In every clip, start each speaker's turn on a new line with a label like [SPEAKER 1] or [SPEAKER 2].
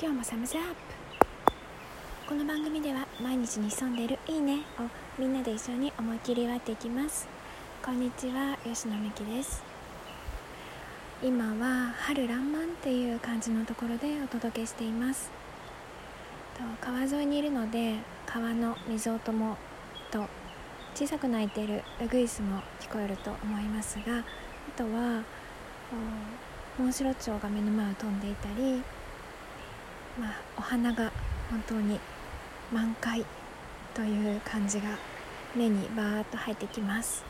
[SPEAKER 1] 今日もサムズアップこの番組では毎日に潜んでいるいいねをみんなで一緒に思い切り割っていきます。こんにちは吉野美希です。今は春爛漫っていう感じのところでお届けしています。と川沿いにいるので川の水音もと小さく鳴いているウグイスも聞こえると思いますがあとはモンシロチョウが目の前を飛んでいたりまあ、お花が本当に満開という感じが目にバーッと入ってきます。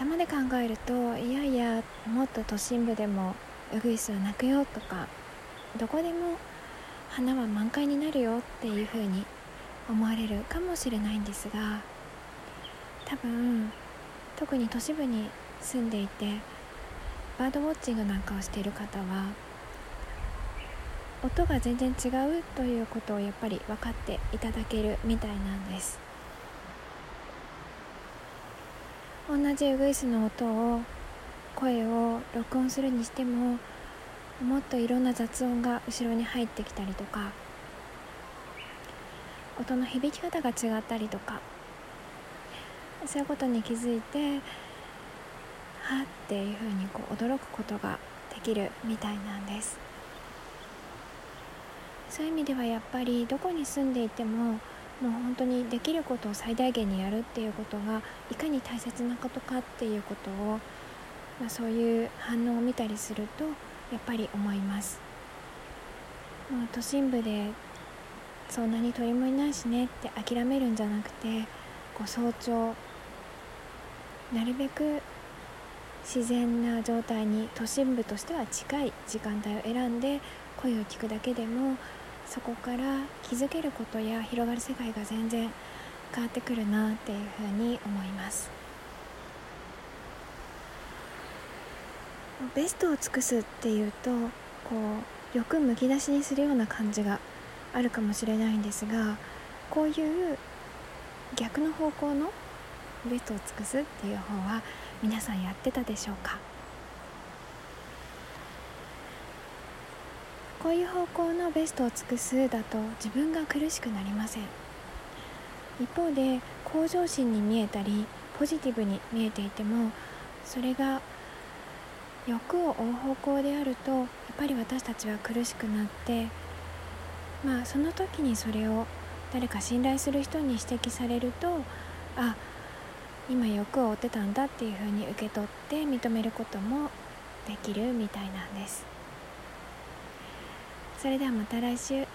[SPEAKER 1] 頭で考えるといやいやもっと都心部でもウグイスは鳴くよとかどこでも花は満開になるよっていうふうに思われるかもしれないんですが多分特に都市部に住んでいてバードウォッチングなんかをしている方は音が全然違うということをやっぱり分かっていただけるみたいなんです。同じウグイスの音を声を録音するにしてももっといろんな雑音が後ろに入ってきたりとか音の響き方が違ったりとかそういうことに気づいてはっていうふうにこう驚くことができるみたいなんです。そういう意味ではやっぱりどこに住んでいてももう本当にできることを最大限にやるっていうことがいかに大切なことかっていうことを、まあ、そういう反応を見たりするとやっぱり思います。もう都心部でそんなに鳥もいないしねって諦めるんじゃなくてこう早朝なるべく自然な状態に都心部としては近い時間帯を選んで声を聞くだけでもそこから気づけることや広がる世界が全然変わってくるなっていうふうに思います。ベストを尽くすっていうとこう欲むき出しにするような感じがあるかもしれないんですがこういう逆の方向のベストを尽くすっていう方は皆さんやってたでしょうか？こういう方向のベストを尽くすだと自分が苦しくなりません。一方で向上心に見えたりポジティブに見えていてもそれが欲を追う方向であるとやっぱり私たちは苦しくなってまあその時にそれを誰か信頼する人に指摘されるとあ今欲を追ってたんだっていうふうに受け取って認めることもできるみたいなんです。それではまた来週。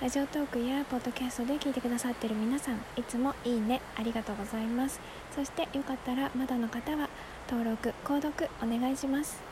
[SPEAKER 1] ラジオトークやポッドキャストで聞いてくださってる皆さんいつもいいねありがとうございます。そしてよかったらまだの方は登録購読お願いします。